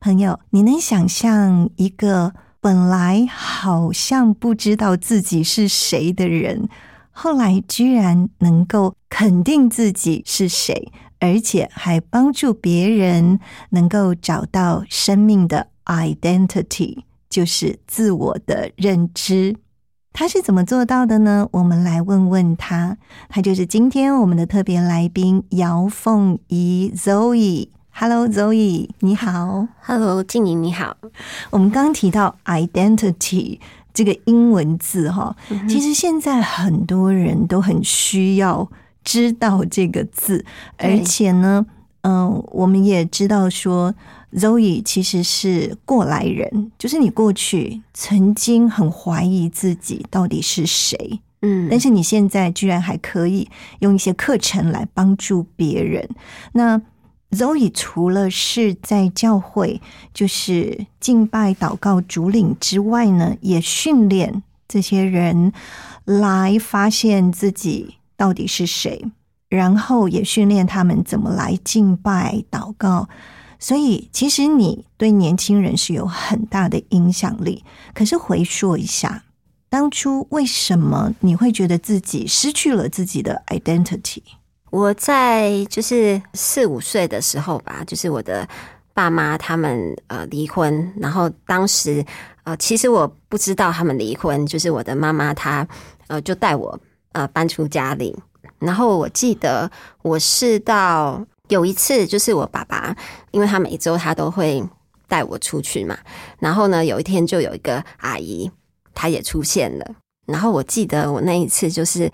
朋友，你能想象一个本来好像不知道自己是谁的人，后来居然能够肯定自己是谁，而且还帮助别人能够找到生命的 identity，就是自我的认知。他是怎么做到的呢？我们来问问他。他就是今天我们的特别来宾姚凤仪 Zoe。Hello，Zoe，你好。Hello，静怡你好。我们刚刚提到 identity 这个英文字哈，其实现在很多人都很需要知道这个字，而且呢，嗯、我们也知道说。Zoe 其实是过来人，就是你过去曾经很怀疑自己到底是谁，嗯，但是你现在居然还可以用一些课程来帮助别人。那 Zoe 除了是在教会就是敬拜、祷告、主领之外呢，也训练这些人来发现自己到底是谁，然后也训练他们怎么来敬拜、祷告。所以，其实你对年轻人是有很大的影响力。可是回溯一下，当初为什么你会觉得自己失去了自己的 identity？我在就是四五岁的时候吧，就是我的爸妈他们呃离婚，然后当时呃其实我不知道他们离婚，就是我的妈妈她呃就带我呃搬出家里，然后我记得我是到有一次就是我爸爸，因为他每周他都会带我出去嘛，然后呢有一天就有一个阿姨她也出现了，然后我记得我那一次就是。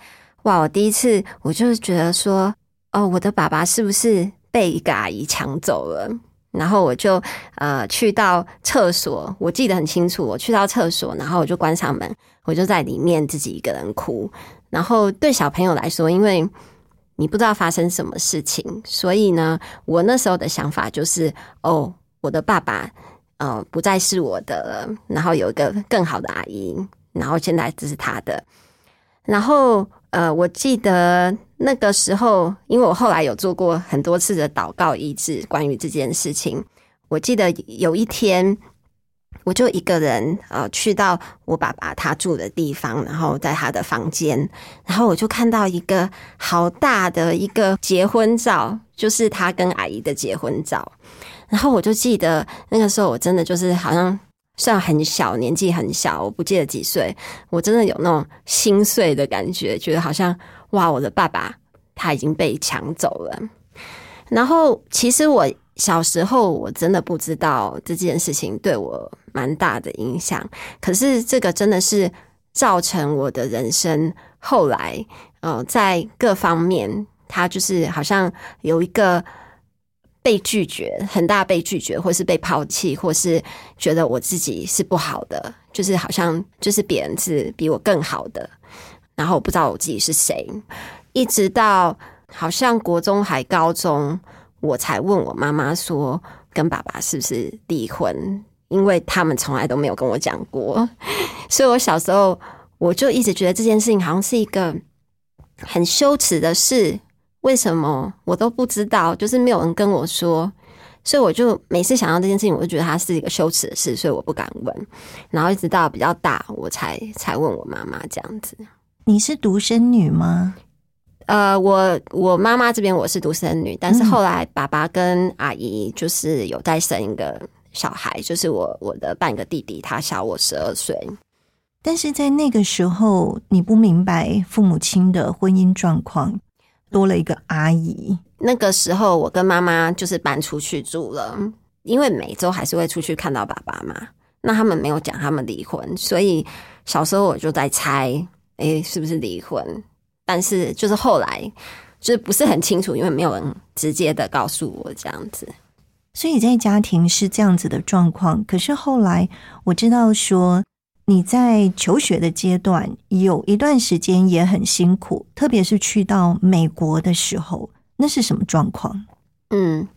哇！我第一次我就是觉得说，哦，我的爸爸是不是被一个阿姨抢走了？然后我就呃去到厕所，我记得很清楚，我去到厕所，然后我就关上门，我就在里面自己一个人哭。然后对小朋友来说，因为你不知道发生什么事情，所以呢，我那时候的想法就是，哦，我的爸爸呃不再是我的了，然后有一个更好的阿姨，然后现在这是他的，然后。呃，我记得那个时候，因为我后来有做过很多次的祷告医治，关于这件事情。我记得有一天，我就一个人呃去到我爸爸他住的地方，然后在他的房间，然后我就看到一个好大的一个结婚照，就是他跟阿姨的结婚照。然后我就记得那个时候，我真的就是好像。虽然很小，年纪很小，我不记得几岁，我真的有那种心碎的感觉，觉得好像哇，我的爸爸他已经被抢走了。然后，其实我小时候我真的不知道这件事情对我蛮大的影响，可是这个真的是造成我的人生后来，呃，在各方面，他就是好像有一个。被拒绝，很大被拒绝，或是被抛弃，或是觉得我自己是不好的，就是好像就是别人是比我更好的，然后我不知道我自己是谁，一直到好像国中还高中，我才问我妈妈说跟爸爸是不是离婚，因为他们从来都没有跟我讲过，所以我小时候我就一直觉得这件事情好像是一个很羞耻的事。为什么我都不知道？就是没有人跟我说，所以我就每次想到这件事情，我就觉得它是一个羞耻的事，所以我不敢问。然后一直到比较大，我才才问我妈妈这样子。你是独生女吗？呃，我我妈妈这边我是独生女，但是后来爸爸跟阿姨就是有再生一个小孩，就是我我的半个弟弟，他小我十二岁。但是在那个时候，你不明白父母亲的婚姻状况，多了一个阿姨。那个时候，我跟妈妈就是搬出去住了，因为每周还是会出去看到爸爸嘛。那他们没有讲他们离婚，所以小时候我就在猜，诶，是不是离婚？但是就是后来就是不是很清楚，因为没有人直接的告诉我这样子。所以在家庭是这样子的状况。可是后来我知道说你在求学的阶段有一段时间也很辛苦，特别是去到美国的时候，那是什么状况？嗯，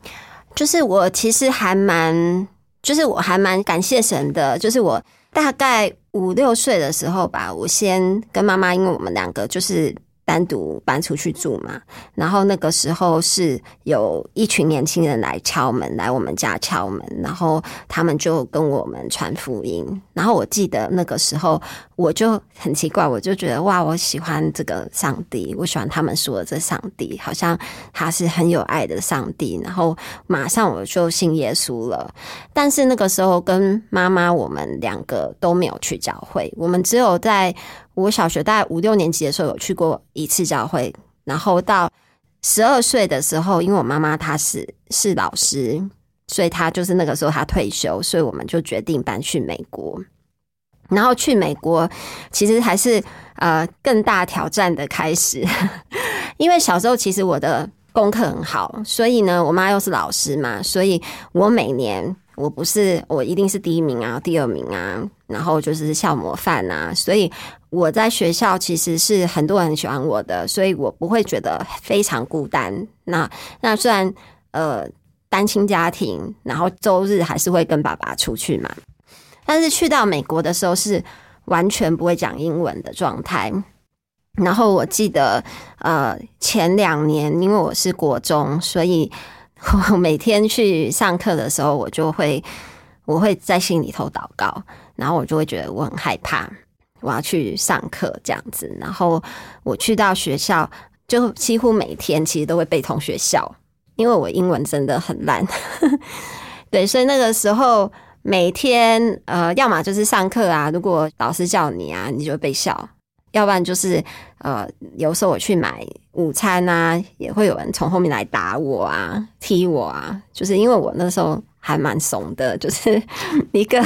就是我其实还蛮，就是我还蛮感谢神的，就是我大概五六岁的时候吧，我先跟妈妈，因为我们两个就是。单独搬出去住嘛，然后那个时候是有一群年轻人来敲门，来我们家敲门，然后他们就跟我们传福音。然后我记得那个时候我就很奇怪，我就觉得哇，我喜欢这个上帝，我喜欢他们说的这上帝，好像他是很有爱的上帝。然后马上我就信耶稣了。但是那个时候跟妈妈我们两个都没有去教会，我们只有在。我小学大概五六年级的时候有去过一次教会，然后到十二岁的时候，因为我妈妈她是是老师，所以她就是那个时候她退休，所以我们就决定搬去美国。然后去美国其实还是呃更大挑战的开始，因为小时候其实我的功课很好，所以呢，我妈又是老师嘛，所以我每年。我不是，我一定是第一名啊，第二名啊，然后就是校模范啊，所以我在学校其实是很多人喜欢我的，所以我不会觉得非常孤单。那那虽然呃单亲家庭，然后周日还是会跟爸爸出去嘛，但是去到美国的时候是完全不会讲英文的状态。然后我记得呃前两年，因为我是国中，所以。我每天去上课的时候，我就会我会在心里头祷告，然后我就会觉得我很害怕，我要去上课这样子。然后我去到学校，就几乎每天其实都会被同学笑，因为我英文真的很烂。对，所以那个时候每天呃，要么就是上课啊，如果老师叫你啊，你就被笑。要不然就是呃，有时候我去买午餐啊，也会有人从后面来打我啊、踢我啊，就是因为我那时候还蛮怂的，就是一个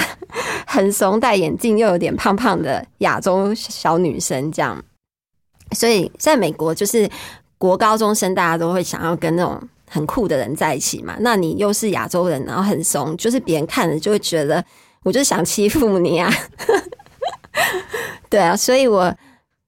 很怂、戴眼镜又有点胖胖的亚洲小女生这样。所以在美国，就是国高中生大家都会想要跟那种很酷的人在一起嘛。那你又是亚洲人，然后很怂，就是别人看了就会觉得，我就想欺负你啊。对啊，所以我。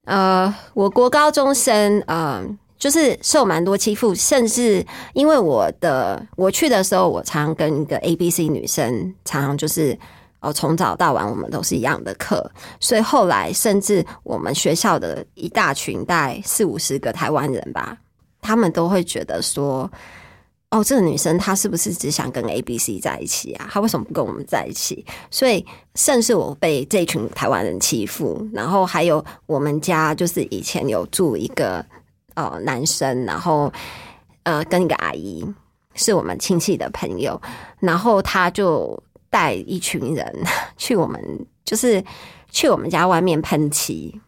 呃，我国高中生，呃，就是受蛮多欺负，甚至因为我的我去的时候，我常常跟一个 A B C 女生，常常就是哦，从早到晚我们都是一样的课，所以后来甚至我们学校的一大群，大概四五十个台湾人吧，他们都会觉得说。哦，这个女生她是不是只想跟 A、B、C 在一起啊？她为什么不跟我们在一起？所以，甚至我被这群台湾人欺负，然后还有我们家就是以前有住一个呃男生，然后呃跟一个阿姨是我们亲戚的朋友，然后他就带一群人 去我们就是去我们家外面喷漆。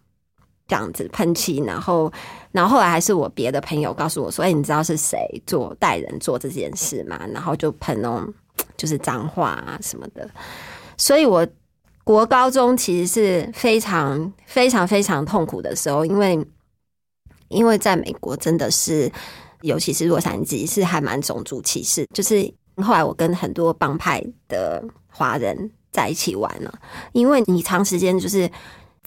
这样子喷漆，然后，然后后来还是我别的朋友告诉我说：“哎，你知道是谁做带人做这件事吗？”然后就喷那种就是脏话啊什么的。所以，我国高中其实是非常非常非常痛苦的时候，因为因为在美国真的是，尤其是洛杉矶是还蛮种族歧视。就是后来我跟很多帮派的华人在一起玩了，因为你长时间就是。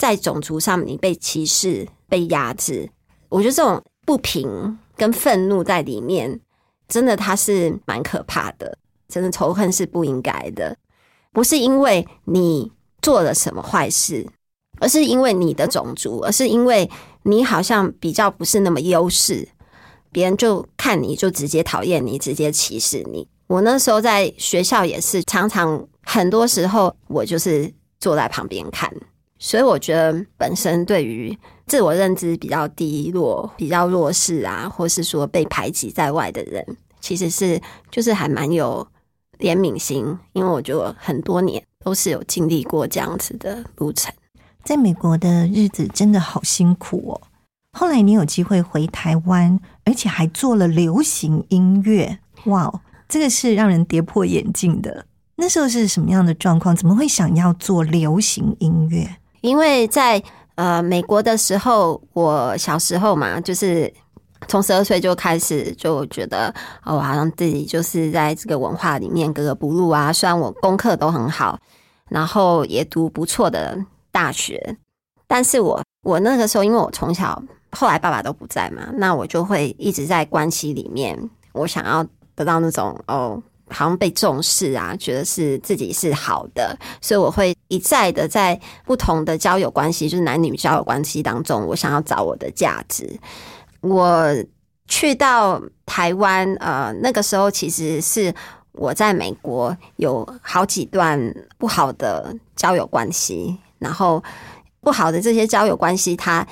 在种族上，你被歧视、被压制，我觉得这种不平跟愤怒在里面，真的它是蛮可怕的。真的仇恨是不应该的，不是因为你做了什么坏事，而是因为你的种族，而是因为你好像比较不是那么优势，别人就看你就直接讨厌你，直接歧视你。我那时候在学校也是，常常很多时候我就是坐在旁边看。所以我觉得，本身对于自我认知比较低落、比较弱势啊，或是说被排挤在外的人，其实是就是还蛮有怜悯心，因为我觉得很多年都是有经历过这样子的路程。在美国的日子真的好辛苦哦。后来你有机会回台湾，而且还做了流行音乐，哇哦，这个是让人跌破眼镜的。那时候是什么样的状况？怎么会想要做流行音乐？因为在呃美国的时候，我小时候嘛，就是从十二岁就开始就觉得哦，好像自己就是在这个文化里面格格不入啊。虽然我功课都很好，然后也读不错的大学，但是我我那个时候，因为我从小后来爸爸都不在嘛，那我就会一直在关系里面，我想要得到那种哦。好像被重视啊，觉得是自己是好的，所以我会一再的在不同的交友关系，就是男女交友关系当中，我想要找我的价值。我去到台湾，呃，那个时候其实是我在美国有好几段不好的交友关系，然后不好的这些交友关系，它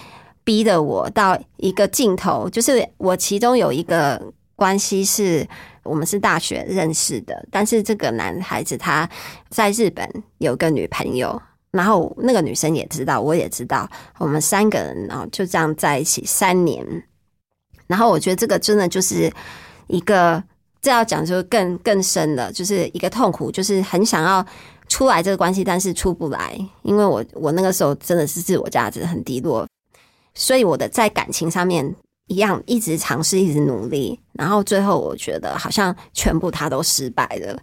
逼得我到一个尽头，就是我其中有一个关系是。我们是大学认识的，但是这个男孩子他在日本有个女朋友，然后那个女生也知道，我也知道，我们三个人然后就这样在一起三年。然后我觉得这个真的就是一个这要讲就更更深的，就是一个痛苦，就是很想要出来这个关系，但是出不来，因为我我那个时候真的是自我价值很低落，所以我的在感情上面。一样一直尝试，一直努力，然后最后我觉得好像全部他都失败了，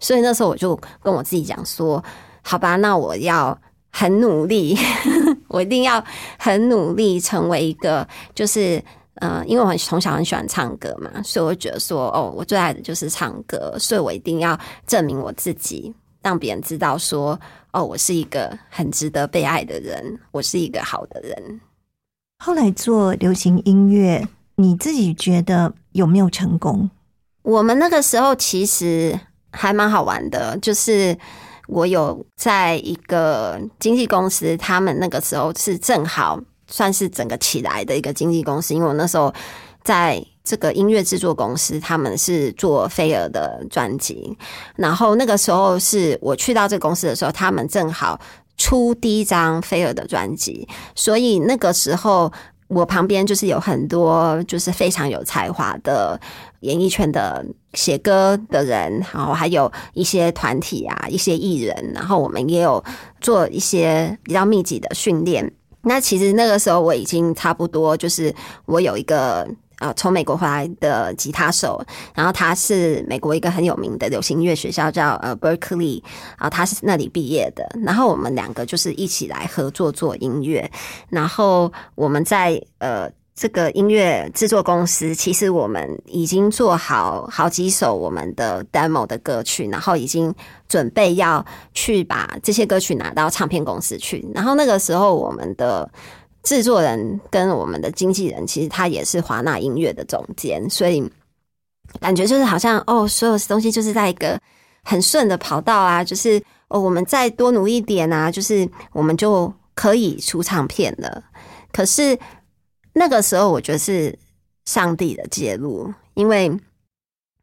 所以那时候我就跟我自己讲说：“好吧，那我要很努力，我一定要很努力，成为一个就是呃，因为我从小很喜欢唱歌嘛，所以我觉得说哦，我最爱的就是唱歌，所以我一定要证明我自己，让别人知道说哦，我是一个很值得被爱的人，我是一个好的人。”后来做流行音乐，你自己觉得有没有成功？我们那个时候其实还蛮好玩的，就是我有在一个经纪公司，他们那个时候是正好算是整个起来的一个经纪公司，因为我那时候在这个音乐制作公司，他们是做菲尔的专辑，然后那个时候是我去到这个公司的时候，他们正好。出第一张菲尔的专辑，所以那个时候我旁边就是有很多就是非常有才华的演艺圈的写歌的人，然后还有一些团体啊，一些艺人，然后我们也有做一些比较密集的训练。那其实那个时候我已经差不多就是我有一个。呃，从美国回来的吉他手，然后他是美国一个很有名的流行音乐学校，叫呃 Berkeley 啊，他是那里毕业的。然后我们两个就是一起来合作做音乐。然后我们在呃这个音乐制作公司，其实我们已经做好好几首我们的 demo 的歌曲，然后已经准备要去把这些歌曲拿到唱片公司去。然后那个时候我们的。制作人跟我们的经纪人，其实他也是华纳音乐的总监，所以感觉就是好像哦，所有东西就是在一个很顺的跑道啊，就是哦，我们再多努一点啊，就是我们就可以出唱片了。可是那个时候，我觉得是上帝的介入，因为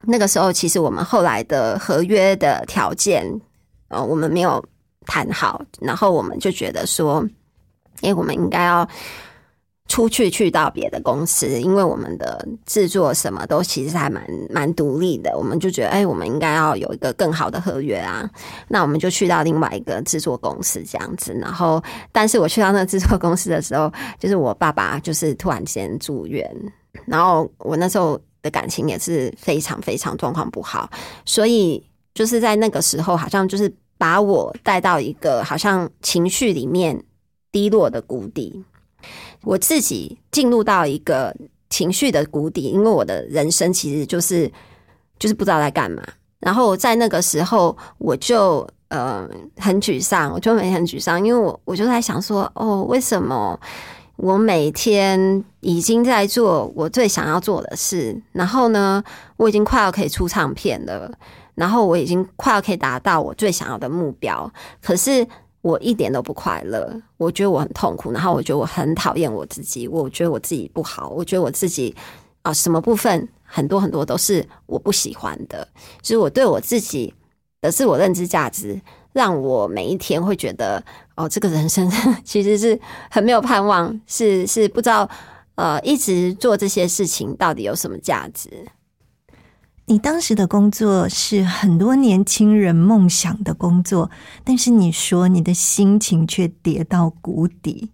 那个时候其实我们后来的合约的条件，呃，我们没有谈好，然后我们就觉得说。因为我们应该要出去去到别的公司，因为我们的制作什么都其实还蛮蛮独立的，我们就觉得，哎，我们应该要有一个更好的合约啊。那我们就去到另外一个制作公司这样子。然后，但是我去到那个制作公司的时候，就是我爸爸就是突然间住院，然后我那时候的感情也是非常非常状况不好，所以就是在那个时候，好像就是把我带到一个好像情绪里面。低落的谷底，我自己进入到一个情绪的谷底，因为我的人生其实就是就是不知道在干嘛。然后在那个时候，我就呃很沮丧，我就每天很沮丧，因为我我就在想说，哦，为什么我每天已经在做我最想要做的事，然后呢，我已经快要可以出唱片了，然后我已经快要可以达到我最想要的目标，可是。我一点都不快乐，我觉得我很痛苦，然后我觉得我很讨厌我自己，我觉得我自己不好，我觉得我自己啊，什么部分很多很多都是我不喜欢的，就是我对我自己的自我认知价值，让我每一天会觉得，哦，这个人生 其实是很没有盼望，是是不知道，呃，一直做这些事情到底有什么价值。你当时的工作是很多年轻人梦想的工作，但是你说你的心情却跌到谷底，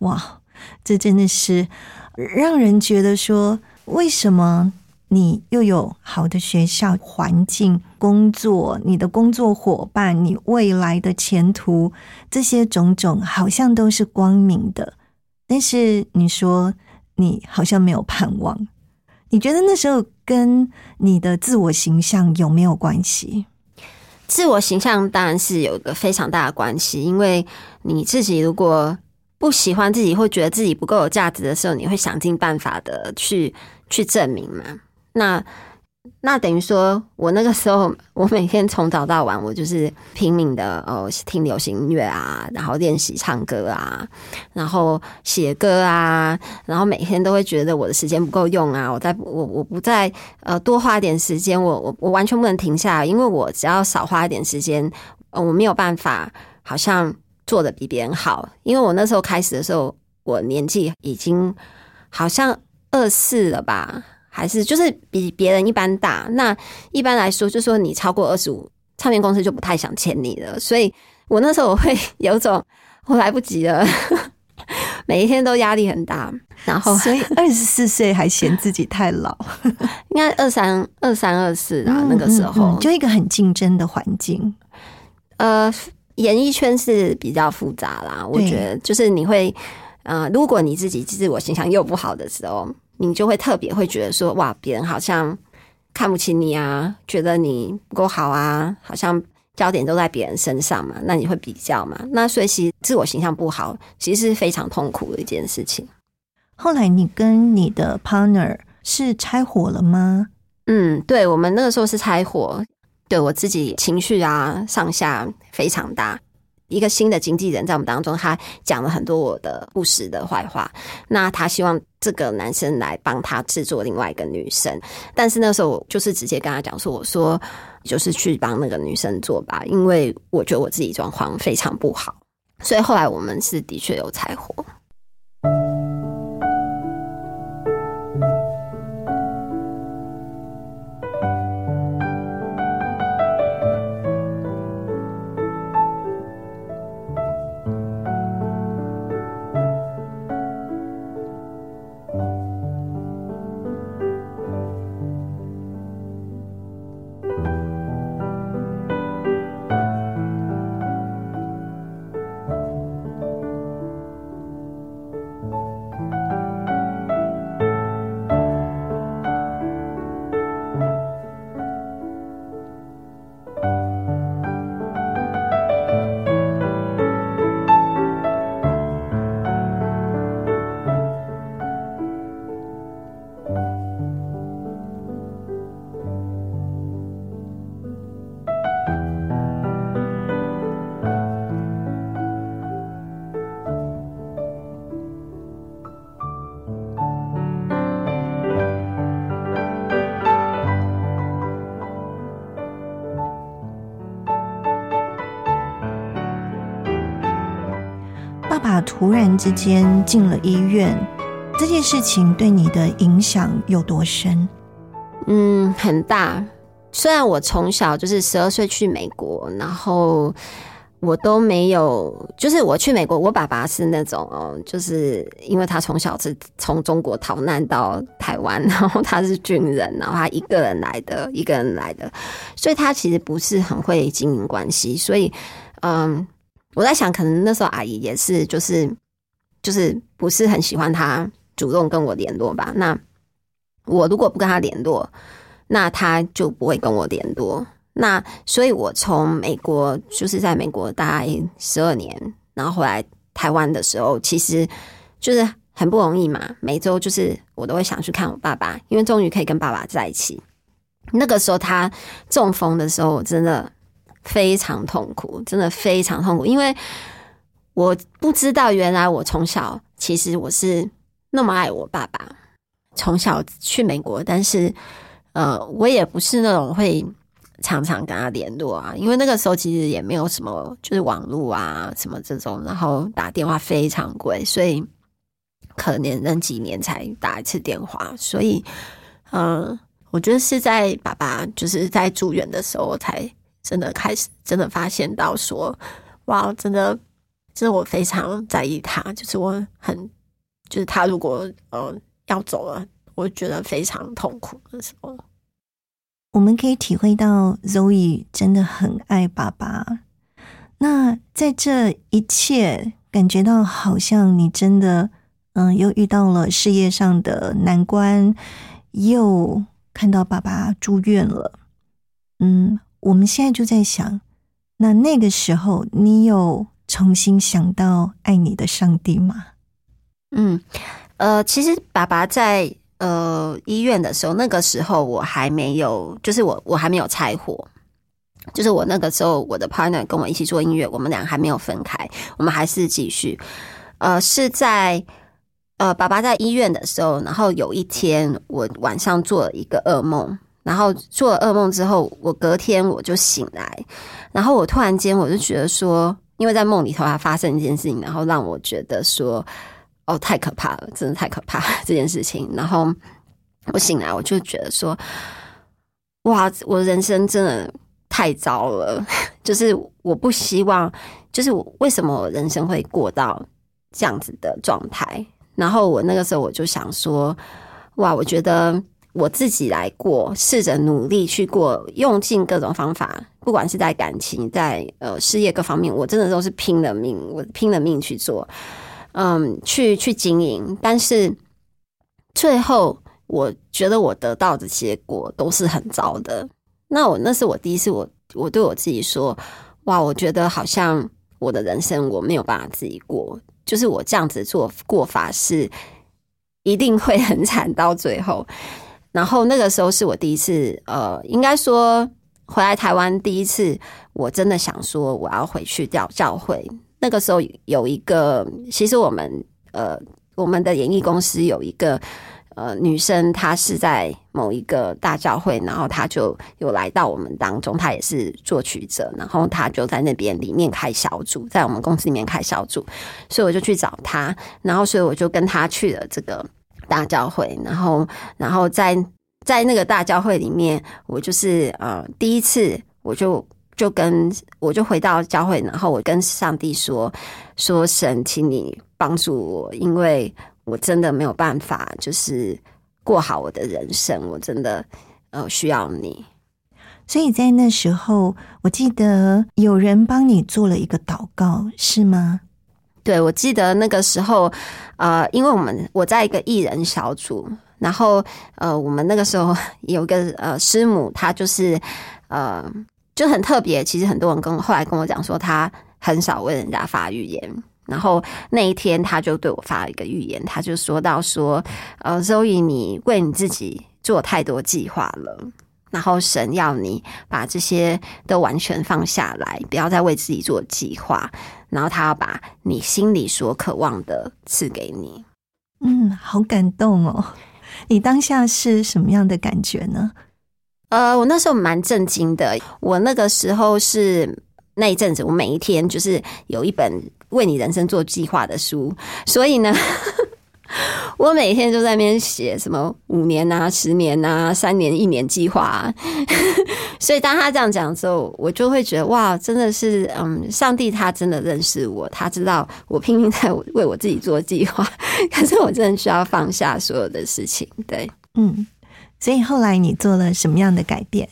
哇，这真的是让人觉得说，为什么你又有好的学校环境、工作，你的工作伙伴，你未来的前途，这些种种好像都是光明的，但是你说你好像没有盼望。你觉得那时候跟你的自我形象有没有关系？自我形象当然是有一个非常大的关系，因为你自己如果不喜欢自己，或觉得自己不够有价值的时候，你会想尽办法的去去证明嘛。那 那等于说，我那个时候，我每天从早到晚，我就是拼命的哦，听流行音乐啊，然后练习唱歌啊，然后写歌啊，然后每天都会觉得我的时间不够用啊，我在我我不再呃多花点时间，我我我完全不能停下来，因为我只要少花一点时间，呃，我没有办法好像做的比别人好，因为我那时候开始的时候，我年纪已经好像二四了吧。还是就是比别人一般大，那一般来说，就说你超过二十五，唱片公司就不太想签你了。所以我那时候我会有种我来不及了，每一天都压力很大。然后，所以二十四岁还嫌自己太老，应该二三二三二四啊，那个时候就一个很竞争的环境。呃，演艺圈是比较复杂啦，我觉得就是你会，呃，如果你自己自我形象又不好的时候。你就会特别会觉得说，哇，别人好像看不起你啊，觉得你不够好啊，好像焦点都在别人身上嘛，那你会比较嘛？那所以其实自我形象不好，其实是非常痛苦的一件事情。后来你跟你的 partner 是拆伙了吗？嗯，对，我们那个时候是拆伙，对我自己情绪啊上下非常大。一个新的经纪人在我们当中，他讲了很多我的不实的坏话。那他希望这个男生来帮他制作另外一个女生，但是那时候我就是直接跟他讲说：“我说就是去帮那个女生做吧，因为我觉得我自己状况非常不好。”所以后来我们是的确有柴火。之间进了医院，这件事情对你的影响有多深？嗯，很大。虽然我从小就是十二岁去美国，然后我都没有，就是我去美国，我爸爸是那种哦，就是因为他从小是从中国逃难到台湾，然后他是军人，然后他一个人来的，一个人来的，所以他其实不是很会经营关系，所以嗯。我在想，可能那时候阿姨也是，就是就是不是很喜欢他主动跟我联络吧。那我如果不跟他联络，那他就不会跟我联络。那所以，我从美国就是在美国大概十二年，然后回来台湾的时候，其实就是很不容易嘛。每周就是我都会想去看我爸爸，因为终于可以跟爸爸在一起。那个时候他中风的时候，我真的。非常痛苦，真的非常痛苦，因为我不知道原来我从小其实我是那么爱我爸爸。从小去美国，但是呃，我也不是那种会常常跟他联络啊，因为那个时候其实也没有什么就是网络啊什么这种，然后打电话非常贵，所以可能那几年才打一次电话，所以嗯，我觉得是在爸爸就是在住院的时候，才真的开始真的发现到说，哇，真的，真的我非常在意他，就是我很就是他如果呃要走了，我觉得非常痛苦的时候。我们可以体会到 Zoe 真的很爱爸爸。那在这一切感觉到好像你真的，嗯，又遇到了事业上的难关，又看到爸爸住院了。嗯，我们现在就在想，那那个时候你有重新想到爱你的上帝吗？嗯，呃，其实爸爸在。呃，医院的时候，那个时候我还没有，就是我我还没有拆伙，就是我那个时候我的 partner 跟我一起做音乐，我们俩还没有分开，我们还是继续。呃，是在呃爸爸在医院的时候，然后有一天我晚上做了一个噩梦，然后做了噩梦之后，我隔天我就醒来，然后我突然间我就觉得说，因为在梦里头还发生一件事情，然后让我觉得说。哦，太可怕了，真的太可怕这件事情。然后我醒来，我就觉得说，哇，我人生真的太糟了。就是我不希望，就是我为什么我人生会过到这样子的状态？然后我那个时候我就想说，哇，我觉得我自己来过，试着努力去过，用尽各种方法，不管是在感情、在呃事业各方面，我真的都是拼了命，我拼了命去做。嗯，去去经营，但是最后我觉得我得到的结果都是很糟的。那我那是我第一次，我我对我自己说：“哇，我觉得好像我的人生我没有办法自己过，就是我这样子做过法是一定会很惨到最后。”然后那个时候是我第一次，呃，应该说回来台湾第一次，我真的想说我要回去教教会。那个时候有一个，其实我们呃，我们的演艺公司有一个呃女生，她是在某一个大教会，然后她就有来到我们当中，她也是作曲者，然后她就在那边里面开小组，在我们公司里面开小组，所以我就去找她，然后所以我就跟她去了这个大教会，然后然后在在那个大教会里面，我就是呃第一次我就。就跟我就回到教会，然后我跟上帝说：“说神，请你帮助我，因为我真的没有办法，就是过好我的人生，我真的呃需要你。”所以在那时候，我记得有人帮你做了一个祷告，是吗？对，我记得那个时候，呃，因为我们我在一个艺人小组，然后呃，我们那个时候 有个呃师母，她就是呃。就很特别，其实很多人跟后来跟我讲说，她很少为人家发预言。然后那一天，他就对我发了一个预言，他就说到说：“呃，周易，你为你自己做太多计划了，然后神要你把这些都完全放下来，不要再为自己做计划。然后他要把你心里所渴望的赐给你。”嗯，好感动哦！你当下是什么样的感觉呢？呃，我那时候蛮震惊的。我那个时候是那一阵子，我每一天就是有一本为你人生做计划的书，所以呢，我每天就在那边写什么五年啊、十年啊、三年、一年计划。所以当他这样讲的时候，我就会觉得哇，真的是嗯，上帝他真的认识我，他知道我拼命在为我自己做计划，可是我真的需要放下所有的事情。对，嗯。所以后来你做了什么样的改变？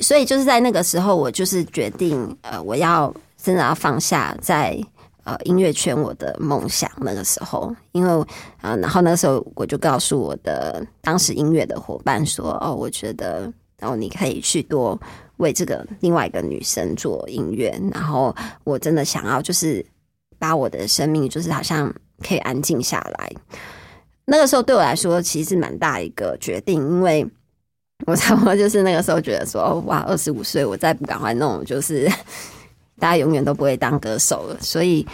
所以就是在那个时候，我就是决定，呃，我要真的要放下在呃音乐圈我的梦想。那个时候，因为啊，然后那个时候我就告诉我的当时音乐的伙伴说：“哦，我觉得，然后你可以去多为这个另外一个女生做音乐。然后我真的想要，就是把我的生命，就是好像可以安静下来。”那个时候对我来说其实是蛮大一个决定，因为我差不多就是那个时候觉得说，哇，二十五岁我再不赶快弄，就是大家永远都不会当歌手了。所以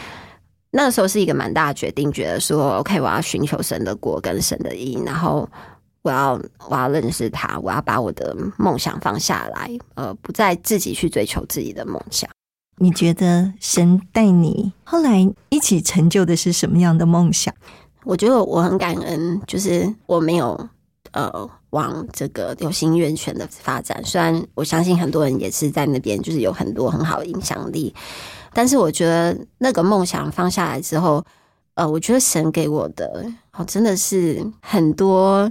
那个时候是一个蛮大的决定，觉得说，OK，我要寻求神的国跟神的意，然后我要我要认识他，我要把我的梦想放下来，呃，不再自己去追求自己的梦想。你觉得神带你后来一起成就的是什么样的梦想？我觉得我很感恩，就是我没有呃往这个流行音乐圈的发展。虽然我相信很多人也是在那边，就是有很多很好的影响力，但是我觉得那个梦想放下来之后，呃，我觉得神给我的哦，真的是很多。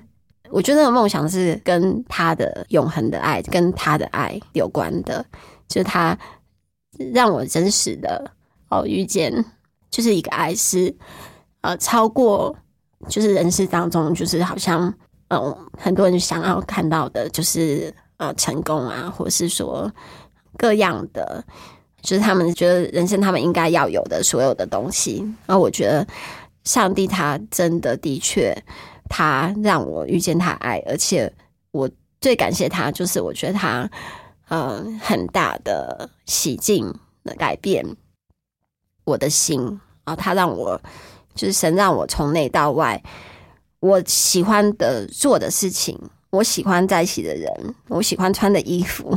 我觉得那个梦想是跟他的永恒的爱，跟他的爱有关的，就是他让我真实的哦遇见，就是一个爱是呃超过就是人世当中就是好像嗯很多人想要看到的，就是呃成功啊，或是说各样的，就是他们觉得人生他们应该要有的所有的东西。然后我觉得上帝他真的的确。他让我遇见他爱，而且我最感谢他，就是我觉得他呃很大的洗净的改变我的心啊，他让我就是神让我从内到外，我喜欢的做的事情，我喜欢在一起的人，我喜欢穿的衣服，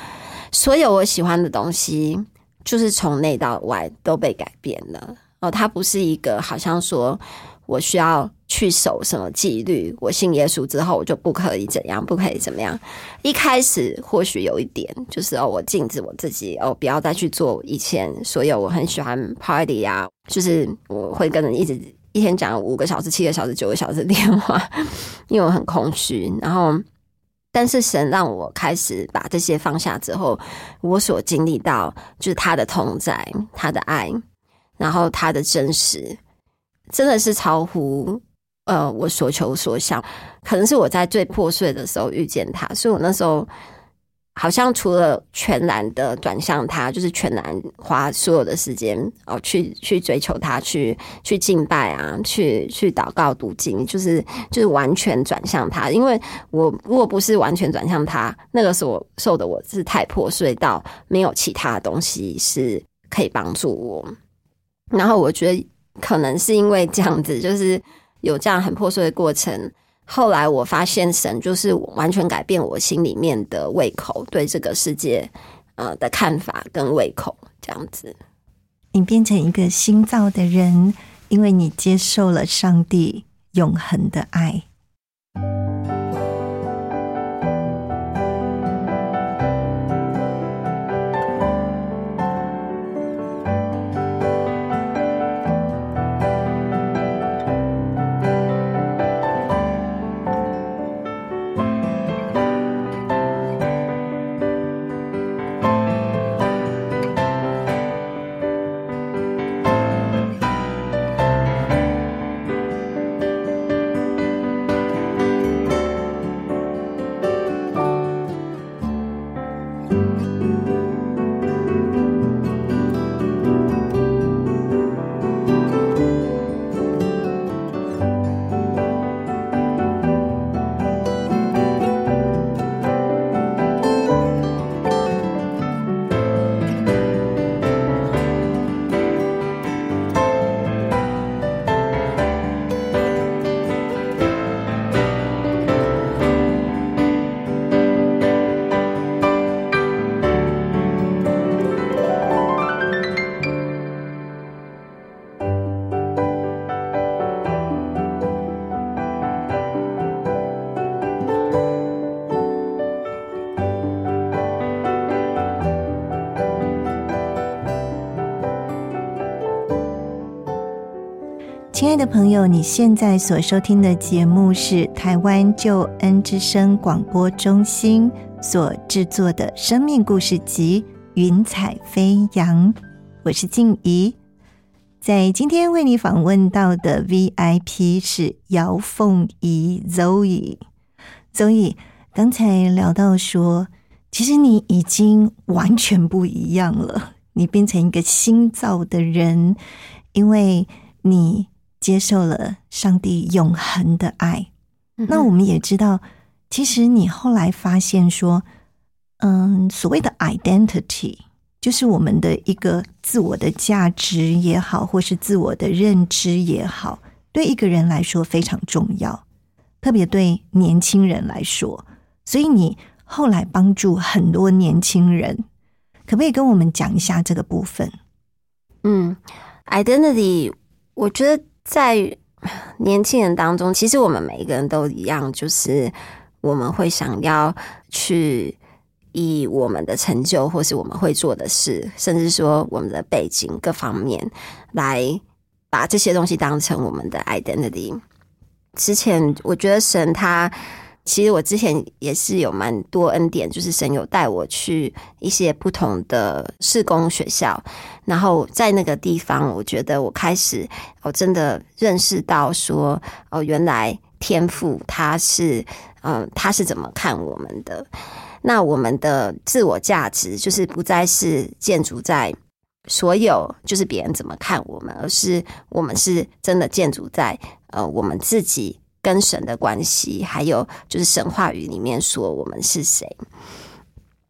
所有我喜欢的东西，就是从内到外都被改变了哦，他不是一个好像说我需要。去守什么纪律？我信耶稣之后，我就不可以怎样，不可以怎么样。一开始或许有一点，就是哦，我禁止我自己哦，不要再去做以前所有我很喜欢 party 啊，就是我会跟人一直一天讲五个小时、七个小时、九个小时电话，因为我很空虚。然后，但是神让我开始把这些放下之后，我所经历到就是他的同在、他的爱，然后他的真实，真的是超乎。呃，我所求所想，可能是我在最破碎的时候遇见他，所以我那时候好像除了全然的转向他，就是全然花所有的时间哦，去去追求他，去去敬拜啊，去去祷告读经，就是就是完全转向他。因为我如果不是完全转向他，那个时候受的我是太破碎到没有其他东西是可以帮助我。然后我觉得可能是因为这样子，就是。有这样很破碎的过程，后来我发现神就是完全改变我心里面的胃口，对这个世界呃的看法跟胃口这样子。你变成一个新造的人，因为你接受了上帝永恒的爱。亲爱的朋友，你现在所收听的节目是台湾救恩之声广播中心所制作的生命故事集《云彩飞扬》，我是静怡。在今天为你访问到的 VIP 是姚凤仪 Zoe。Zoe 刚才聊到说，其实你已经完全不一样了，你变成一个新造的人，因为你。接受了上帝永恒的爱，那我们也知道，其实你后来发现说，嗯，所谓的 identity 就是我们的一个自我的价值也好，或是自我的认知也好，对一个人来说非常重要。特别对年轻人来说，所以你后来帮助很多年轻人，可不可以跟我们讲一下这个部分？嗯，identity，我觉得在 年轻人当中，其实我们每一个人都一样，就是我们会想要去以我们的成就，或是我们会做的事，甚至说我们的背景各方面，来把这些东西当成我们的 identity。之前我觉得神他。其实我之前也是有蛮多恩典，就是神有带我去一些不同的施工学校，然后在那个地方，我觉得我开始我真的认识到说，哦，原来天赋他是，嗯，他是怎么看我们的？那我们的自我价值就是不再是建筑在所有就是别人怎么看我们，而是我们是真的建筑在呃我们自己。跟神的关系，还有就是神话语里面说我们是谁。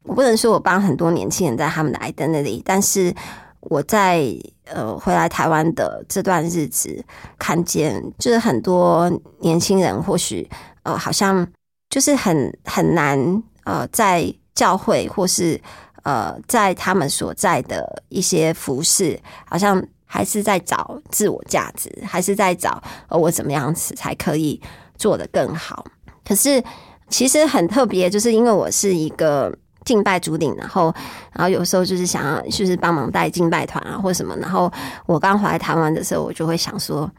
我不能说我帮很多年轻人在他们的 identity，但是我在呃回来台湾的这段日子，看见就是很多年轻人或许呃好像就是很很难呃在教会或是呃在他们所在的一些服饰，好像。还是在找自我价值，还是在找呃我怎么样子才可以做得更好？可是其实很特别，就是因为我是一个敬拜主领，然后然后有时候就是想要就是帮忙带敬拜团啊或什么。然后我刚回来台湾的时候，我就会想说，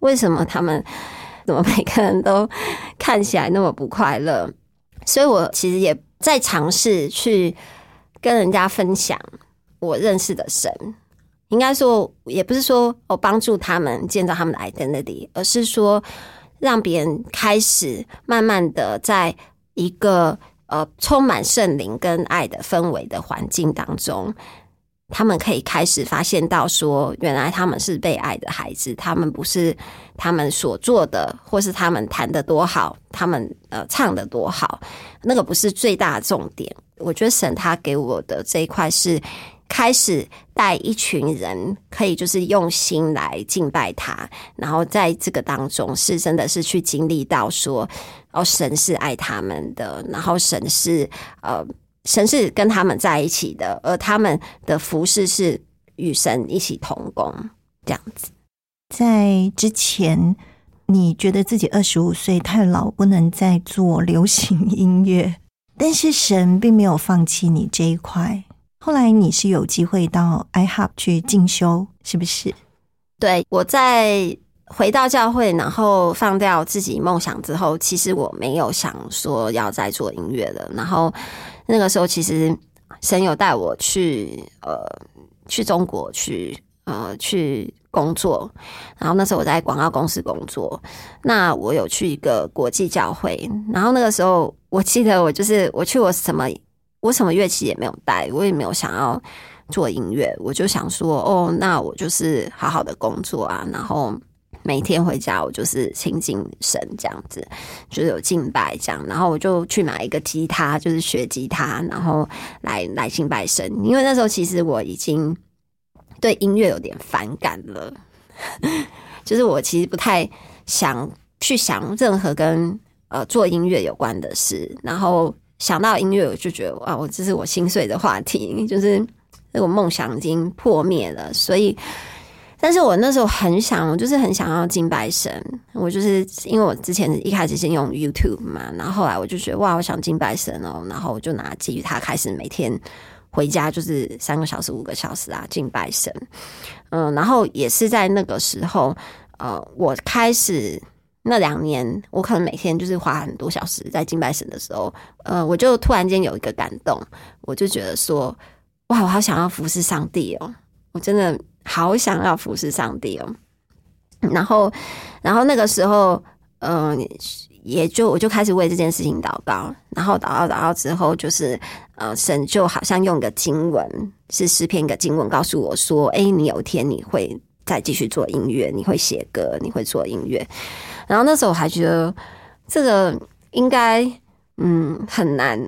为什么他们怎么每个人都看起来那么不快乐？所以我其实也在尝试去跟人家分享我认识的神。应该说，也不是说我帮助他们建造他们的 identity，而是说让别人开始慢慢的在一个呃充满圣灵跟爱的氛围的环境当中，他们可以开始发现到说，原来他们是被爱的孩子，他们不是他们所做的，或是他们弹的多好，他们呃唱的多好，那个不是最大重点。我觉得神他给我的这一块是。开始带一群人，可以就是用心来敬拜他，然后在这个当中是真的是去经历到说，哦，神是爱他们的，然后神是呃，神是跟他们在一起的，而他们的服饰是与神一起同工，这样子。在之前，你觉得自己二十五岁太老，不能再做流行音乐，但是神并没有放弃你这一块。后来你是有机会到 iHub 去进修，是不是？对，我在回到教会，然后放掉自己梦想之后，其实我没有想说要再做音乐了。然后那个时候，其实神有带我去呃去中国去呃去工作，然后那时候我在广告公司工作，那我有去一个国际教会，然后那个时候我记得我就是我去我什么。我什么乐器也没有带，我也没有想要做音乐，我就想说，哦，那我就是好好的工作啊，然后每天回家我就是亲近神这样子，就是有敬拜这样，然后我就去买一个吉他，就是学吉他，然后来来敬拜神。因为那时候其实我已经对音乐有点反感了，就是我其实不太想去想任何跟呃做音乐有关的事，然后。想到音乐，我就觉得哇，我这是我心碎的话题，就是那个梦想已经破灭了。所以，但是我那时候很想，我就是很想要敬拜神。我就是因为我之前一开始先用 YouTube 嘛，然后后来我就觉得哇，我想敬拜神哦，然后我就拿基于他开始每天回家就是三个小时、五个小时啊敬拜神。嗯，然后也是在那个时候，呃，我开始。那两年，我可能每天就是花很多小时在敬拜神的时候，呃，我就突然间有一个感动，我就觉得说，哇，我好想要服侍上帝哦，我真的好想要服侍上帝哦。然后，然后那个时候，嗯，也就我就开始为这件事情祷告，然后祷告祷告之后，就是呃，神就好像用一个经文，是诗篇一个经文，告诉我说，哎，你有一天你会再继续做音乐，你会写歌，你会做音乐。然后那时候我还觉得这个应该嗯很难，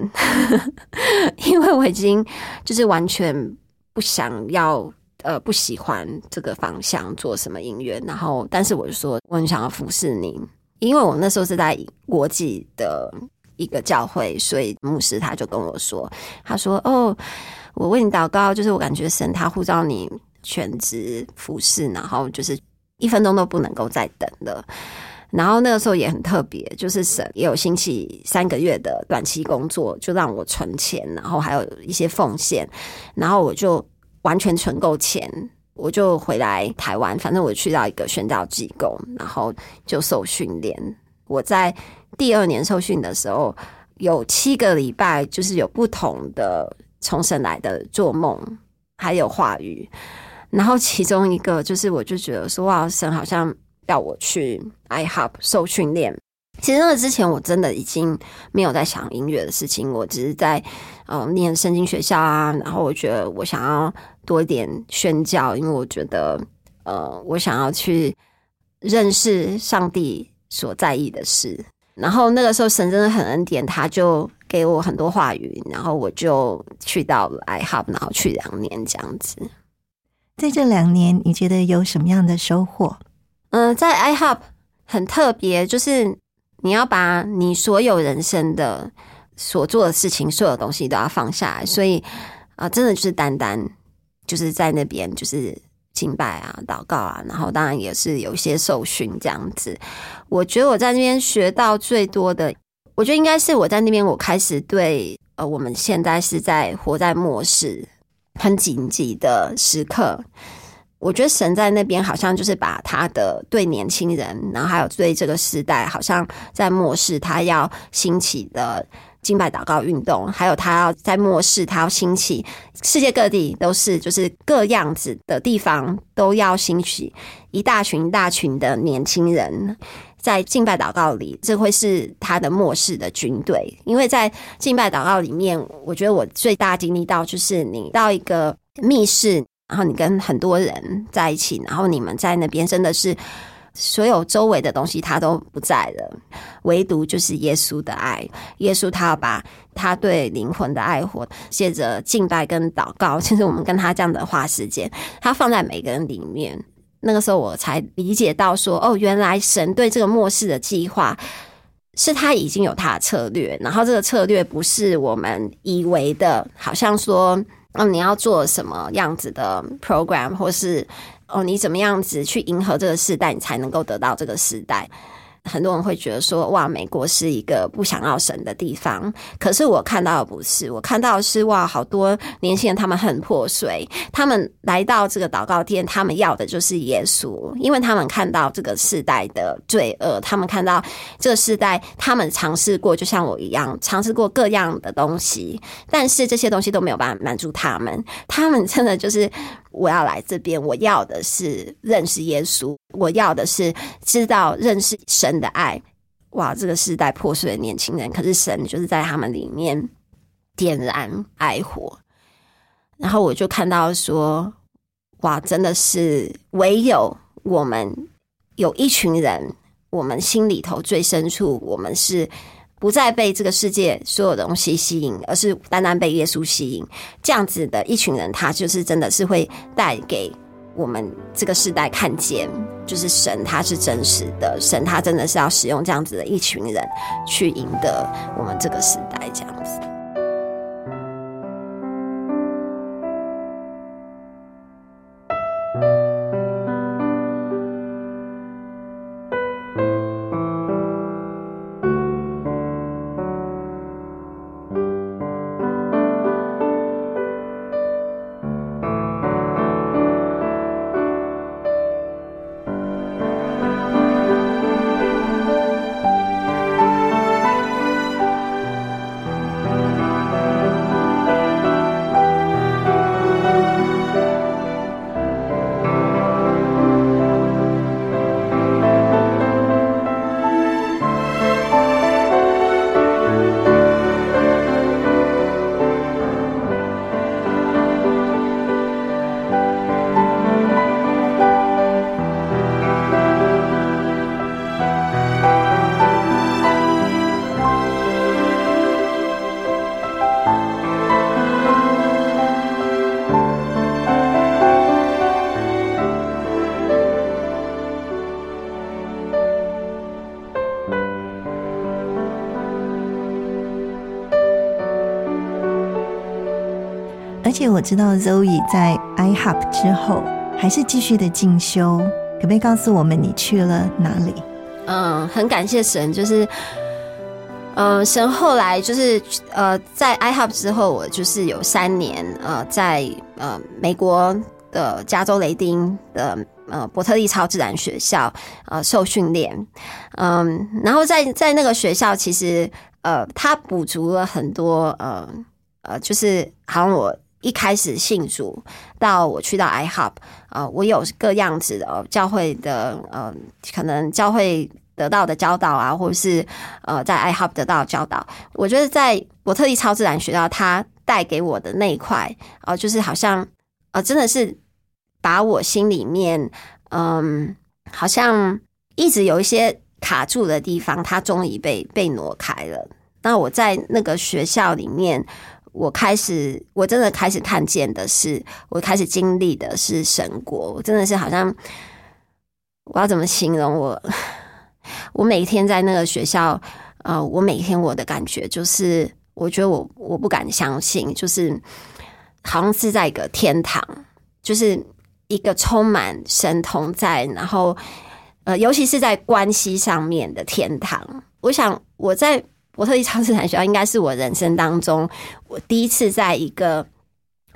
因为我已经就是完全不想要呃不喜欢这个方向做什么音乐。然后但是我就说我很想要服侍你，因为我那时候是在国际的一个教会，所以牧师他就跟我说，他说：“哦，我为你祷告，就是我感觉神他呼召你全职服侍，然后就是一分钟都不能够再等了。”然后那个时候也很特别，就是神也有星期三个月的短期工作，就让我存钱，然后还有一些奉献，然后我就完全存够钱，我就回来台湾。反正我去到一个宣教机构，然后就受训练。我在第二年受训的时候，有七个礼拜，就是有不同的从神来的做梦，还有话语。然后其中一个就是，我就觉得说，哇，神好像。要我去 iHub 受训练，其实那个之前我真的已经没有在想音乐的事情，我只是在呃念圣经学校啊，然后我觉得我想要多一点宣教，因为我觉得呃我想要去认识上帝所在意的事。然后那个时候神真的很恩典，他就给我很多话语，然后我就去到了 iHub，然后去两年这样子。在这两年，你觉得有什么样的收获？嗯，在 iHub 很特别，就是你要把你所有人生的所做的事情，所有东西都要放下来，所以啊，真的就是单单就是在那边就是敬拜啊、祷告啊，然后当然也是有一些受训这样子。我觉得我在那边学到最多的，我觉得应该是我在那边我开始对呃，我们现在是在活在末世很紧急的时刻。我觉得神在那边好像就是把他的对年轻人，然后还有对这个时代，好像在漠视他要兴起的敬拜祷告运动，还有他要在漠视他要兴起，世界各地都是就是各样子的地方都要兴起一大群一大群的年轻人在敬拜祷告里，这会是他的末世的军队。因为在敬拜祷告里面，我觉得我最大经历到就是你到一个密室。然后你跟很多人在一起，然后你们在那边真的是所有周围的东西他都不在了，唯独就是耶稣的爱。耶稣他要把他对灵魂的爱火，借着敬拜跟祷告，其实我们跟他这样的花时间，他放在每个人里面。那个时候我才理解到说，哦，原来神对这个末世的计划是他已经有他的策略，然后这个策略不是我们以为的，好像说。哦，你要做什么样子的 program，或是哦，你怎么样子去迎合这个时代，你才能够得到这个时代？很多人会觉得说，哇，美国是一个不想要神的地方。可是我看到的不是，我看到的是哇，好多年轻人他们很破碎，他们来到这个祷告殿，他们要的就是耶稣，因为他们看到这个世代的罪恶，他们看到这个世代，他们尝试过，就像我一样，尝试过各样的东西，但是这些东西都没有办法满足他们，他们真的就是。我要来这边，我要的是认识耶稣，我要的是知道认识神的爱。哇，这个时代破碎的年轻人，可是神就是在他们里面点燃爱火。然后我就看到说，哇，真的是唯有我们有一群人，我们心里头最深处，我们是。不再被这个世界所有东西吸引，而是单单被耶稣吸引。这样子的一群人，他就是真的是会带给我们这个时代看见，就是神他是真实的，神他真的是要使用这样子的一群人去赢得我们这个时代，这样子。而且我知道 Zoe 在 iHub 之后还是继续的进修，可不可以告诉我们你去了哪里？嗯，很感谢神，就是，呃，神后来就是呃，在 iHub 之后，我就是有三年呃，在呃美国的加州雷丁的呃伯特利超自然学校呃受训练，嗯，然后在在那个学校，其实呃，它补足了很多呃呃，就是好像我一开始信主，到我去到 iHub，呃，我有各样子的教会的呃，可能教会得到的教导啊，或者是呃，在 iHub 得到的教导，我觉得在我特利超自然学到他带给我的那一块，呃，就是好像呃，真的是把我心里面，嗯，好像一直有一些卡住的地方，它终于被被挪开了。那我在那个学校里面。我开始，我真的开始看见的是，我开始经历的是神国。我真的是好像，我要怎么形容我？我每天在那个学校，呃，我每天我的感觉就是，我觉得我我不敢相信，就是好像是在一个天堂，就是一个充满神同在，然后呃，尤其是在关系上面的天堂。我想我在。伯特利超自然学校应该是我人生当中我第一次在一个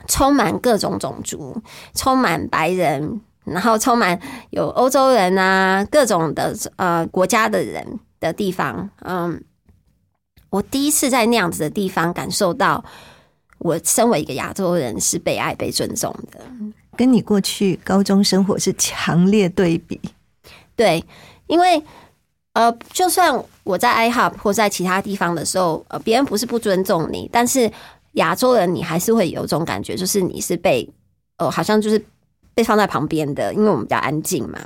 充满各种种族、充满白人，然后充满有欧洲人啊各种的呃国家的人的地方。嗯，我第一次在那样子的地方感受到，我身为一个亚洲人是被爱、被尊重的，跟你过去高中生活是强烈对比。对，因为。呃，就算我在 iHub 或在其他地方的时候，呃，别人不是不尊重你，但是亚洲人你还是会有种感觉，就是你是被，呃，好像就是被放在旁边的，因为我们比较安静嘛，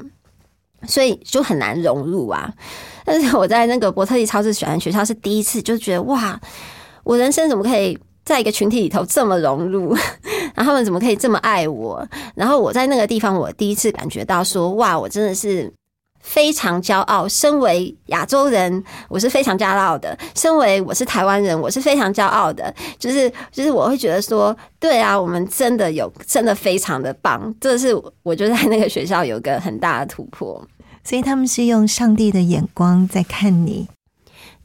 所以就很难融入啊。但是我在那个伯特利超市选学校是第一次，就觉得哇，我人生怎么可以在一个群体里头这么融入？然后他们怎么可以这么爱我？然后我在那个地方，我第一次感觉到说，哇，我真的是。非常骄傲，身为亚洲人，我是非常骄傲的；身为我是台湾人，我是非常骄傲的。就是就是，我会觉得说，对啊，我们真的有，真的非常的棒。这是我就在那个学校有一个很大的突破。所以他们是用上帝的眼光在看你，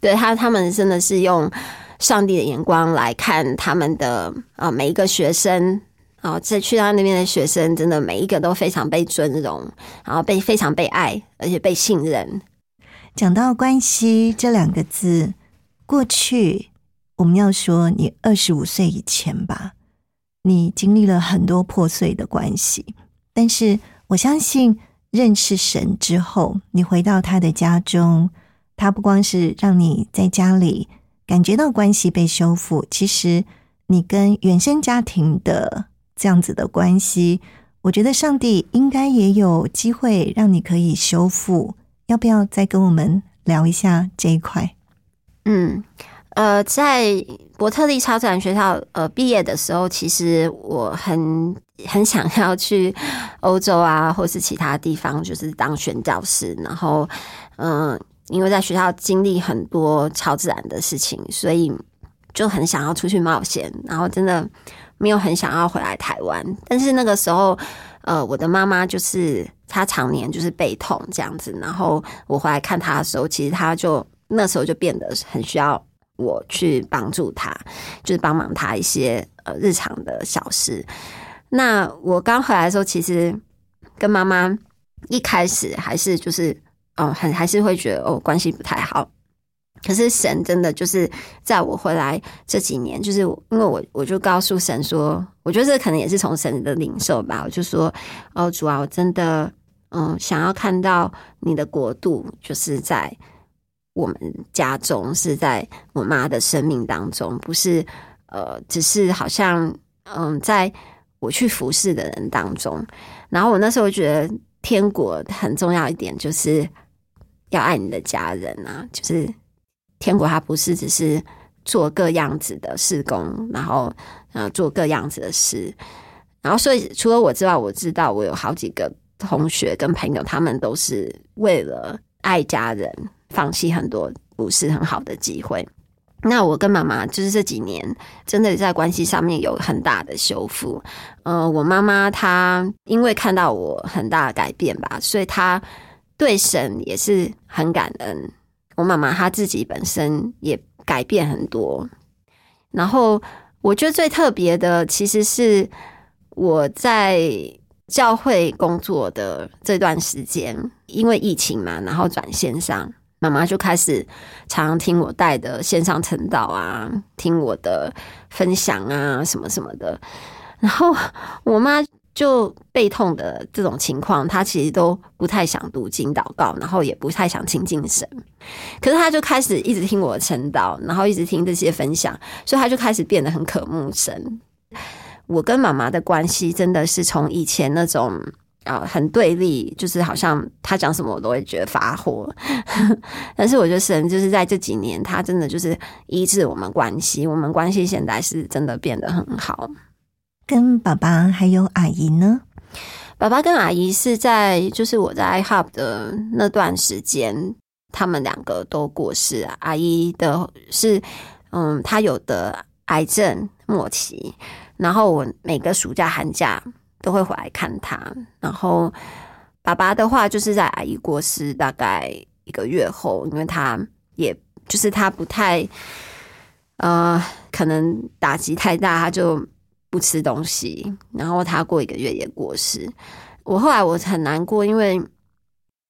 对他，他们真的是用上帝的眼光来看他们的啊每一个学生。哦，这去到那边的学生，真的每一个都非常被尊荣，然后被非常被爱，而且被信任。讲到关系这两个字，过去我们要说你二十五岁以前吧，你经历了很多破碎的关系，但是我相信认识神之后，你回到他的家中，他不光是让你在家里感觉到关系被修复，其实你跟原生家庭的。这样子的关系，我觉得上帝应该也有机会让你可以修复。要不要再跟我们聊一下这一块？嗯，呃，在伯特利超自然学校呃毕业的时候，其实我很很想要去欧洲啊，或是其他地方，就是当宣教师。然后，嗯，因为在学校经历很多超自然的事情，所以就很想要出去冒险。然后，真的。没有很想要回来台湾，但是那个时候，呃，我的妈妈就是她常年就是背痛这样子，然后我回来看她的时候，其实她就那时候就变得很需要我去帮助她，就是帮忙她一些呃日常的小事。那我刚回来的时候，其实跟妈妈一开始还是就是嗯，很还是会觉得哦关系不太好。可是神真的就是在我回来这几年，就是因为我我就告诉神说，我觉得这可能也是从神的领受吧。我就说，哦主啊，我真的嗯想要看到你的国度，就是在我们家中，是在我妈的生命当中，不是呃，只是好像嗯，在我去服侍的人当中。然后我那时候觉得天国很重要一点，就是要爱你的家人啊，就是。天国它不是只是做各样子的事工，然后呃做各样子的事，然后所以除了我之外，我知道我有好几个同学跟朋友，他们都是为了爱家人，放弃很多不是很好的机会。那我跟妈妈就是这几年真的在关系上面有很大的修复。呃，我妈妈她因为看到我很大的改变吧，所以她对神也是很感恩。我妈妈她自己本身也改变很多。然后我觉得最特别的，其实是我在教会工作的这段时间，因为疫情嘛，然后转线上。妈妈就开始常常听我带的线上晨祷啊，听我的分享啊，什么什么的。然后我妈就背痛的这种情况，他其实都不太想读经祷告，然后也不太想亲近神。可是他就开始一直听我的晨祷，然后一直听这些分享，所以他就开始变得很渴慕神。我跟妈妈的关系真的是从以前那种。啊，很对立，就是好像他讲什么我都会觉得发火。但是我觉得神就是在这几年，他真的就是医治我们关系，我们关系现在是真的变得很好。跟爸爸还有阿姨呢？爸爸跟阿姨是在就是我在 iHub 的那段时间，他们两个都过世。阿姨的是嗯，他有的癌症末期，然后我每个暑假寒假。都会回来看他，然后爸爸的话就是在阿姨过世大概一个月后，因为他也就是他不太呃，可能打击太大，他就不吃东西，然后他过一个月也过世。我后来我很难过，因为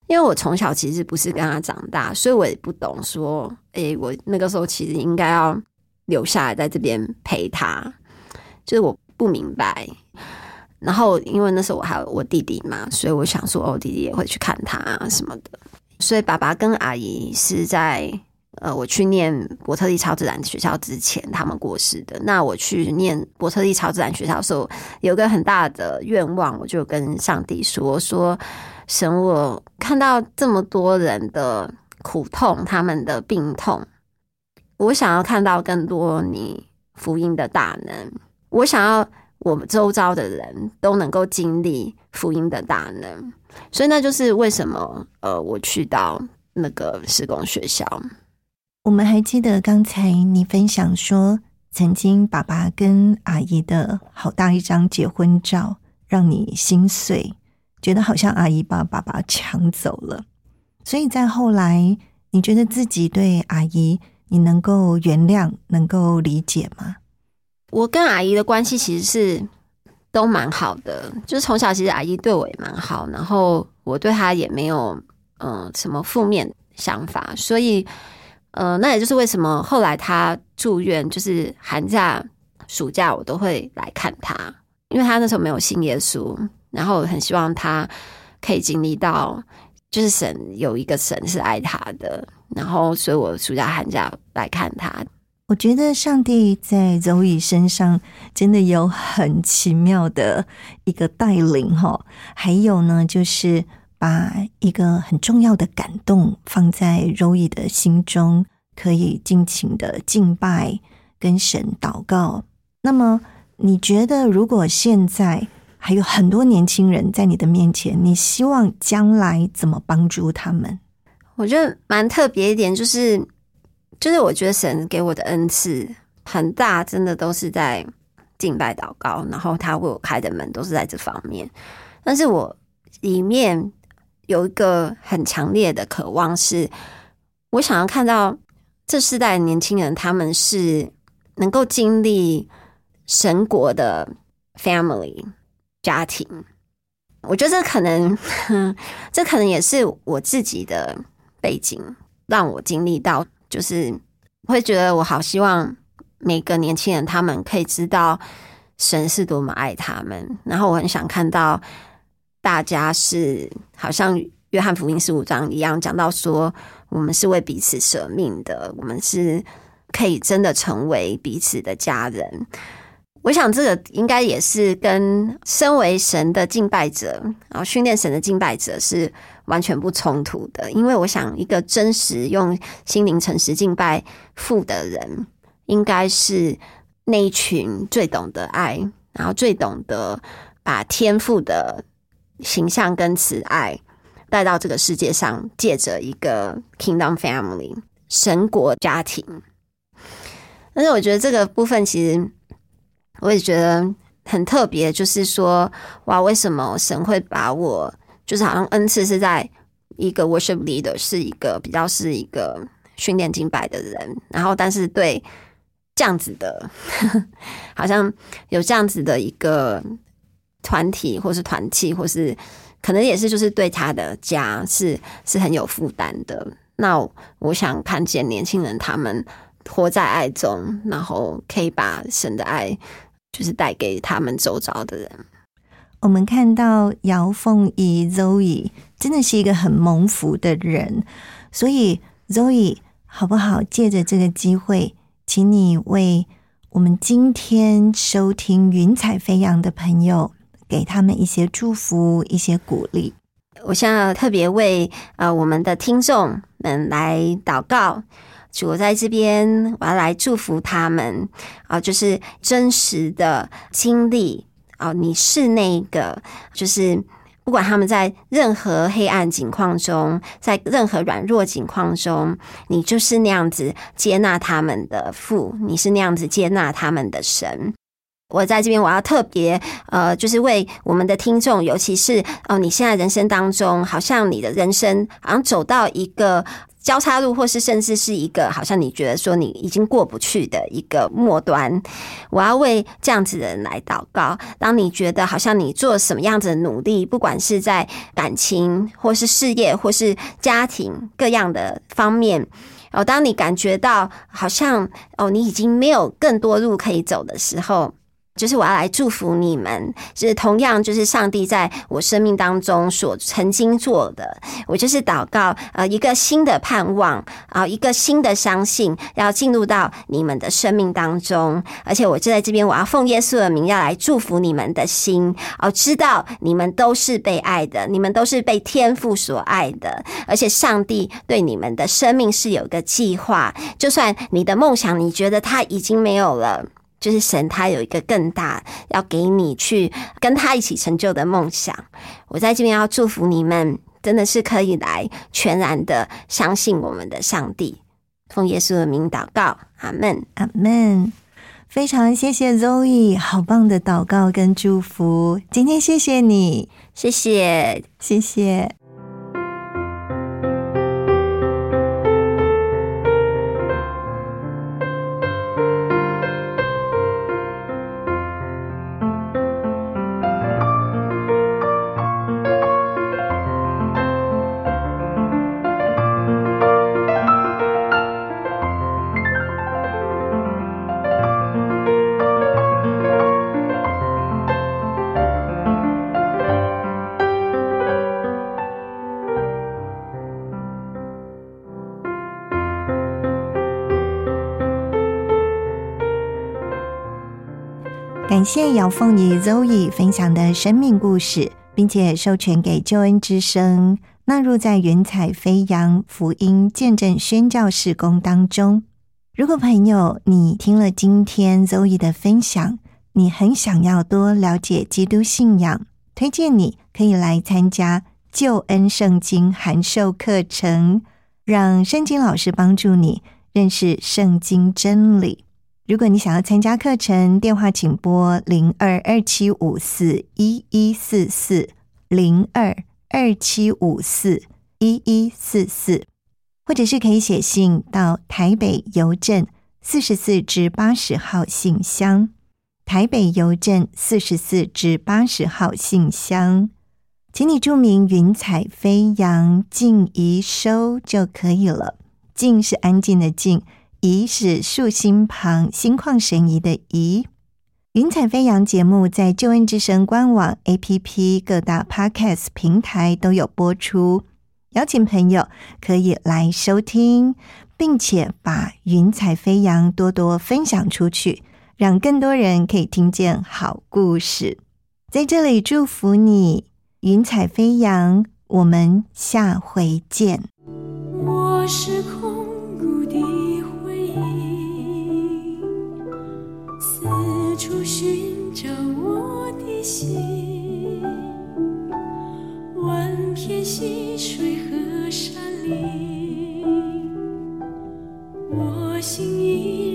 因为我从小其实不是跟他长大，所以我也不懂说，哎，我那个时候其实应该要留下来在这边陪他，就是我不明白。然后，因为那时候我还有我弟弟嘛，所以我想说，我弟弟也会去看他啊什么的。所以爸爸跟阿姨是在呃，我去念伯特利超自然学校之前，他们过世的。那我去念伯特利超自然学校的时候，有个很大的愿望，我就跟上帝说：说神，我看到这么多人的苦痛，他们的病痛，我想要看到更多你福音的大能，我想要。我们周遭的人都能够经历福音的大能，所以那就是为什么呃，我去到那个施工学校。我们还记得刚才你分享说，曾经爸爸跟阿姨的好大一张结婚照，让你心碎，觉得好像阿姨把爸爸抢走了。所以在后来，你觉得自己对阿姨，你能够原谅，能够理解吗？我跟阿姨的关系其实是都蛮好的，就是从小其实阿姨对我也蛮好，然后我对她也没有嗯什么负面想法，所以呃那也就是为什么后来他住院，就是寒假、暑假我都会来看他，因为他那时候没有信耶稣，然后很希望他可以经历到，就是神有一个神是爱他的，然后所以我暑假、寒假来看他。我觉得上帝在周易身上真的有很奇妙的一个带领哈，还有呢，就是把一个很重要的感动放在周易的心中，可以尽情的敬拜跟神祷告。那么，你觉得如果现在还有很多年轻人在你的面前，你希望将来怎么帮助他们？我觉得蛮特别一点就是。就是我觉得神给我的恩赐很大，真的都是在敬拜祷告，然后他为我开的门都是在这方面。但是我里面有一个很强烈的渴望，是我想要看到这世代年轻人，他们是能够经历神国的 family 家庭。我觉得这可能，这可能也是我自己的背景，让我经历到。就是会觉得我好希望每个年轻人他们可以知道神是多么爱他们，然后我很想看到大家是好像约翰福音十五章一样讲到说，我们是为彼此舍命的，我们是可以真的成为彼此的家人。我想这个应该也是跟身为神的敬拜者，然后训练神的敬拜者是。完全不冲突的，因为我想，一个真实用心灵诚实敬拜父的人，应该是那一群最懂得爱，然后最懂得把天赋的形象跟慈爱带到这个世界上，借着一个 Kingdom Family 神国家庭。但是我觉得这个部分其实我也觉得很特别，就是说，哇，为什么神会把我就是好像恩赐是在一个 worship leader，是一个比较是一个训练敬拜的人，然后但是对这样子的，好像有这样子的一个团体或是团契，或是可能也是就是对他的家是是很有负担的。那我想看见年轻人他们活在爱中，然后可以把神的爱就是带给他们周遭的人。我们看到姚凤仪 Zoe 真的是一个很蒙福的人，所以 Zoe 好不好？借着这个机会，请你为我们今天收听云彩飞扬的朋友，给他们一些祝福，一些鼓励。我想要特别为呃我们的听众们来祷告，主在这边，我要来祝福他们啊，就是真实的经历啊，你是那个，就是不管他们在任何黑暗境况中，在任何软弱境况中，你就是那样子接纳他们的父，你是那样子接纳他们的神。我在这边，我要特别呃，就是为我们的听众，尤其是哦，你现在人生当中，好像你的人生好像走到一个交叉路，或是甚至是一个好像你觉得说你已经过不去的一个末端，我要为这样子的人来祷告。当你觉得好像你做什么样子的努力，不管是在感情，或是事业，或是家庭各样的方面，哦，当你感觉到好像哦，你已经没有更多路可以走的时候。就是我要来祝福你们，是同样就是上帝在我生命当中所曾经做的，我就是祷告，呃，一个新的盼望啊，一个新的相信，要进入到你们的生命当中，而且我就在这边，我要奉耶稣的名，要来祝福你们的心，哦，知道你们都是被爱的，你们都是被天父所爱的，而且上帝对你们的生命是有个计划，就算你的梦想你觉得它已经没有了。就是神，他有一个更大要给你去跟他一起成就的梦想。我在这边要祝福你们，真的是可以来全然的相信我们的上帝。奉耶稣的名祷告，阿门，阿门。非常谢谢 Zoe，好棒的祷告跟祝福。今天谢谢你，谢谢，谢谢。谢姚凤仪 Zoe 分享的生命故事，并且授权给救恩之声纳入在云彩飞扬福音见证宣教事工当中。如果朋友你听了今天 Zoe 的分享，你很想要多了解基督信仰，推荐你可以来参加救恩圣经函授课程，让圣经老师帮助你认识圣经真理。如果你想要参加课程，电话请拨零二二七五四一一四四零二二七五四一一四四，或者是可以写信到台北邮政四十四至八十号信箱，台北邮政四十四至八十号信箱，请你注明“云彩飞扬静怡收”就可以了。静是安静的静。怡是竖心旁，心旷神怡的怡。云彩飞扬节目在救恩之声官网、APP、各大 Podcast 平台都有播出，邀请朋友可以来收听，并且把云彩飞扬多多分享出去，让更多人可以听见好故事。在这里祝福你，云彩飞扬，我们下回见。我是心，万片溪水和山林，我心依